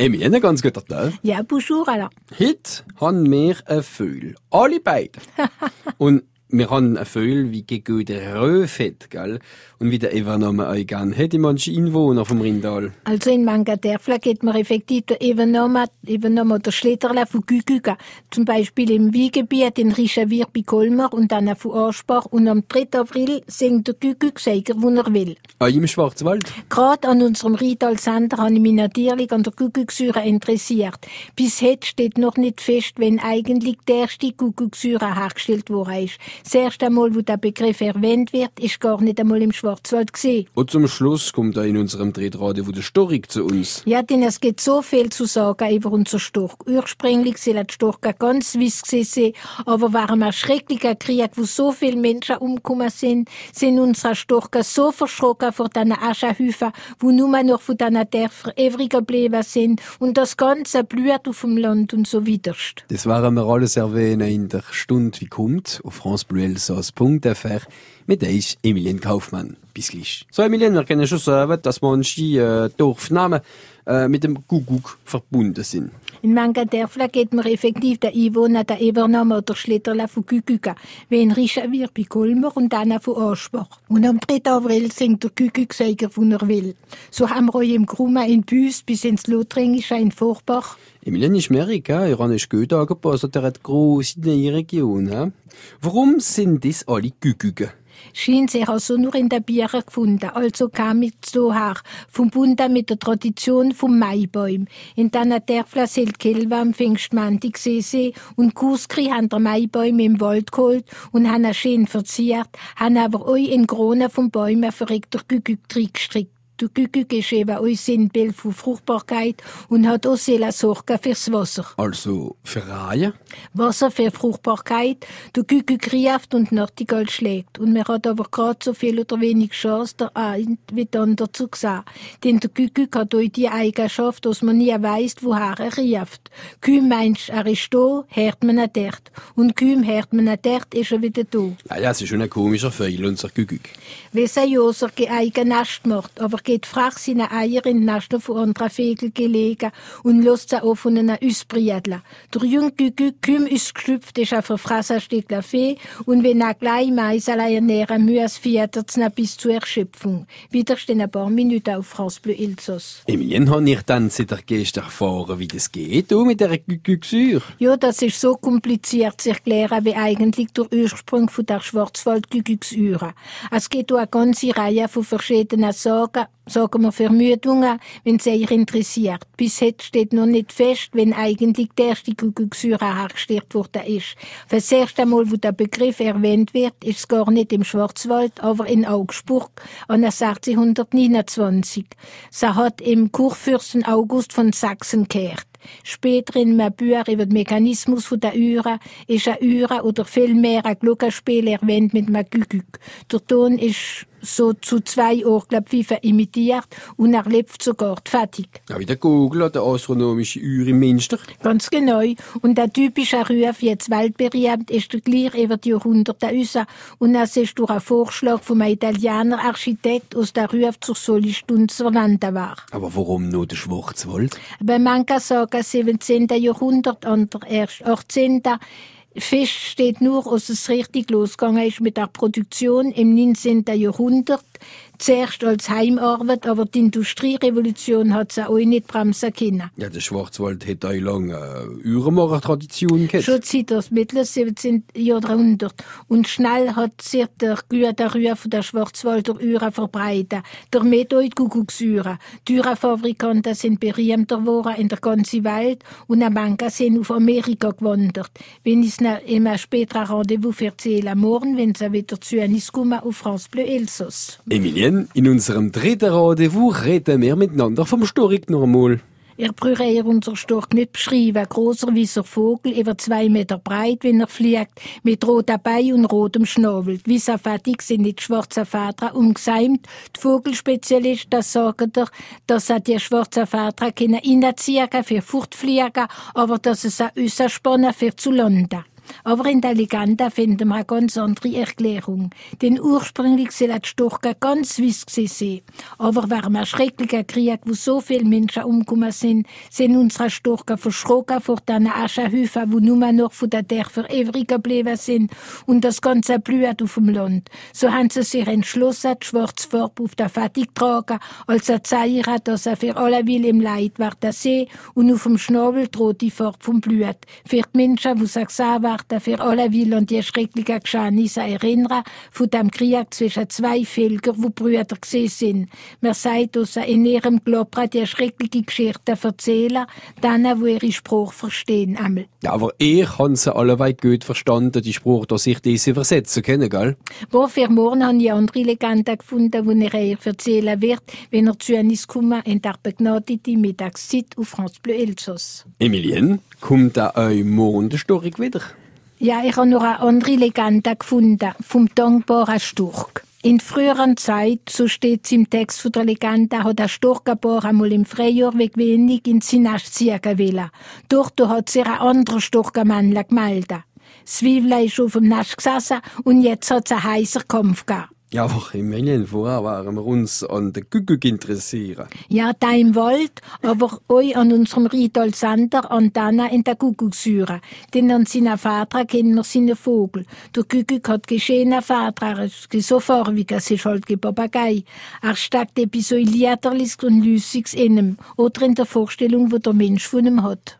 Emilienne, ganz guter Tag. Ja, bonjour Alain. Heute haben wir ein Vögel. Alle beide. Und wir haben ein Vögel wie gegen der Röfet, gell? Und wie der Evernamen euch gern hätte manche Einwohner vom Rindal. Also in Manga Dörfler geht man effektiv der Evernamen, Evernamen oder Schletterla von Gügüga. Zum Beispiel im Wiegebiet in Rischavir bei Kolmar und dann von Aschbach. Und am 3. April singt der Gügüg Seiger, wo er will. Euch im Schwarzwald? Gerade an unserem Riedal-Sender habe ich mich natürlich an der Gügügsäure interessiert. Bis heute steht noch nicht fest, wenn eigentlich der erste Gügügsäure hergestellt worden ist. Das erste Mal, wo der Begriff erwähnt wird, ist gar nicht einmal im Schwarzwald gesehen. Und zum Schluss kommt da in unserem Drehrade der Storik zu uns. Ja, denn es gibt so viel zu sagen über unser Storch. Ursprünglich soll die Storch ganz Swiss gewesen aber während einem schrecklichen Krieg, wo so viele Menschen umgekommen sind, sind unsere Storchen so verschrocken vor diesen Aschenhäufen, wo nur noch von diesen Dörfern übrig geblieben sind und das Ganze blüht auf dem Land und so widerst. Das werden wir alles erwähnen in der Stunde, wie kommt, auf francebleuelsass.fr mit euch, Emilien Kaufmann. Bis gleich. So, Emilien, wir können schon sagen, dass manche äh, Dorfnamen äh, mit dem Kuckuck verbunden sind. In manchen Dörfern geht man effektiv der Einwohner der Ebername oder Schletterla von Gügüga, wie in Rischavir bei Kolmer und auch von Aschbach. Und am 3. April singt der Gügüg Seiger von er will. So haben wir euch im Grumma in Büs bis ins Lothringische in Vorbach. Gell? Ihr habt nicht gut angepasst, der hat neue Region. Warum sind das alle Gügüge? Schien sich also nur in der Biere gefunden. Also kam ich so her, verbunden mit der Tradition vom Maibäum. In deiner Dörfler soll Kelva am Pfingstmanti gesehen und Kuskri haben der Maibäum im Wald geholt und haben ihn schön verziert, haben aber euch in Krone vom Bäumen verregt der Gügüg gestrickt. Der Gügüg ist eben euch Sinnbild von Fruchtbarkeit und hat auch sehr Sorge fürs Wasser. Also für Reihe? Wasser für Fruchtbarkeit. Der Gügüg rieft und Nachtigall schlägt. Und man hat aber gerade so viel oder wenig Chance, der eine wie der andere zu sehen. Denn der Gügüg hat euch die Eigenschaft, dass man nie weiss, woher er rieft. Kühm meinst, er ist da, hört man ihn dort. Und kühm hört man ihn dort, ist er wieder da. Ja, ja, es ist schon ein komischer Fehl, unser Gügüg. Wie sein Joser eigen Nest macht, aber geht frach seine Eier in von anderen Vögeln gelegen und lässt sie auch von einer ausbriedeln. Der junge Gügüg küm ist geschlüpft, ist ein verfresser Stückler Fee und wenn er gleich Meiselei ernähren muss, fiedert es bis zur Erschöpfung. Wieder stehen ein paar Minuten auf France Bleu Ilsos. Emilien, habe ich dann seit gestern erfahren, wie das geht, du mit der Gügügsür? Ja, das ist so kompliziert zu erklären, wie eigentlich der Ursprung von der Schwarzwald-Gügügsüre. Es geht um eine ganze Reihe von verschiedenen Sagen, sagen wir Vermutungen, wenn es euch interessiert. Bis heute steht noch nicht fest, wenn eigentlich der erste Gügügsüre hergestellt worden ist. Für das erste Mal, wo der Begriff erwähnt wird, ist es gar nicht im Schwarzwald, aber in Augsburg an 1629. Sie hat im Kurfürsten August von Sachsen gehört. Später in einem Buch über den Mechanismus der Uhren ist ein Uhren oder vielmehr ein Glockenspiel erwähnt mit einem Gügüg. Der Ton ist so zu zwei Ohrklapppfeifen imitiert und er lebt sogar fertig. Ja, wie der Google der astronomische Uhr im Münster. Ganz genau. Und der typische Ruf, jetzt weltberühmt, ist der gleich über die Jahrhunderte raus. Und es ist durch einen Vorschlag vom Italiener Architekt aus der Ruf zur Solistunde verwandt war. Aber warum nur der Schwarzwald? Bei manchen sagen 17. Jahrhundert, andere erst 18. Fest steht nur, dass es richtig losgegangen ist mit der Produktion im 19. Jahrhundert. Zuerst als Heimarbeit, aber die Industrierevolution hat sie auch nicht bremsen können. Ja, der Schwarzwald hat auch lange äh, Uhrenmacher-Tradition gehabt. Schon seit das mittlere 17. Jahrhundert. Und schnell hat sich der gute Ruf der Schwarzwalder Uhren verbreitet. Auch die Kuckucksuhren. Die Uhrenfabrikanten sind berühmter geworden in der ganzen Welt und ein manche sind auf Amerika gewandert. Wenn ich es in einem späteren Rendezvous erzähle, morgen, wenn sie wieder zu uns kommen, auf France Bleu Elsass. Emilien, in unserem dritten Rendezvous reden wir miteinander vom Storik normal. Ihr braucht eher unser Storch nicht beschreiben. Großer weißer Vogel, über zwei Meter breit, wenn er fliegt, mit roter Bein und rotem Schnabel. Die weiße Fettig sind die schwarzen Federn umgeseimt. Die Vogelspezialisten sagen dir, dass er die schwarzen Federn können reinziehen für Fortfliegen, aber dass es auch rausspannen für zu landen. Aber in der Legende finden wir eine ganz andere Erklärung. Denn ursprünglich soll die Storka ganz süß sein. Aber während einem schrecklichen Krieg, wo so viele Menschen umgekommen sind, sind unsere Storka verschrocken vor diesen Aschenhäufen, die nur noch von der Dörfer übrig geblieben sind und das ganze Blut auf dem Land. So haben sie sich entschlossen, die schwarze Farbe auf der Fettig zu tragen, als ein Zeichen, dass er für alle will im Leid werden sehen und auf dem Schnabel droht die Farbe vom Blut. Für die Menschen, die sich gesehen werden, für alle will an die schrecklichen Geschehnisse erinnern, von dem Krieg zwischen zwei Völkern, die Brüder gesehen sind. Man sagt, dass er in ihrem Glauben die schreckliche Geschichte erzählen, denen, die ihre Sprache verstehen. Einmal. Ja, aber ich habe sie alle weit gut verstanden, die Spruch, dass ich diese übersetzen kann, gell? Wo für morgen habe ich andere Legenden gefunden, die er ihr erzählen wird, wenn er zu uns kommt in der begnadeten Mittagszeit auf France Bleu Elsass. Emilien, kommt da euch morgen die Story wieder? Ja, ich habe noch eine andere Legende gefunden, vom dankbaren Sturk. In früheren Zeit, so steht's im Text von der Legende, hat der Sturkabor einmal im Frühjahr weg wenig in sein Nest ziehen wollen. Dort hat sich ein anderer Sturkenmännle gemeldet. Zwiebel ist auf dem Nest gesessen und jetzt hat's einen heißen Kampf gegeben. Ja, aber Emilien, vorher waren wir uns an den Kuckuck interessieren. Ja, da im Wald, aber euch an unserem Riedal Sander an Dana in der Kuckucksäure. Denn an seiner Vater kennen wir seinen Vogel. Der Kuckuck hat geschehene Vater, er ist so farbig, es ist halt kein Papagei. Er steckt etwas so Liederlis und Lüssiges in ihm, oder in der Vorstellung, wo der Mensch von ihm hat.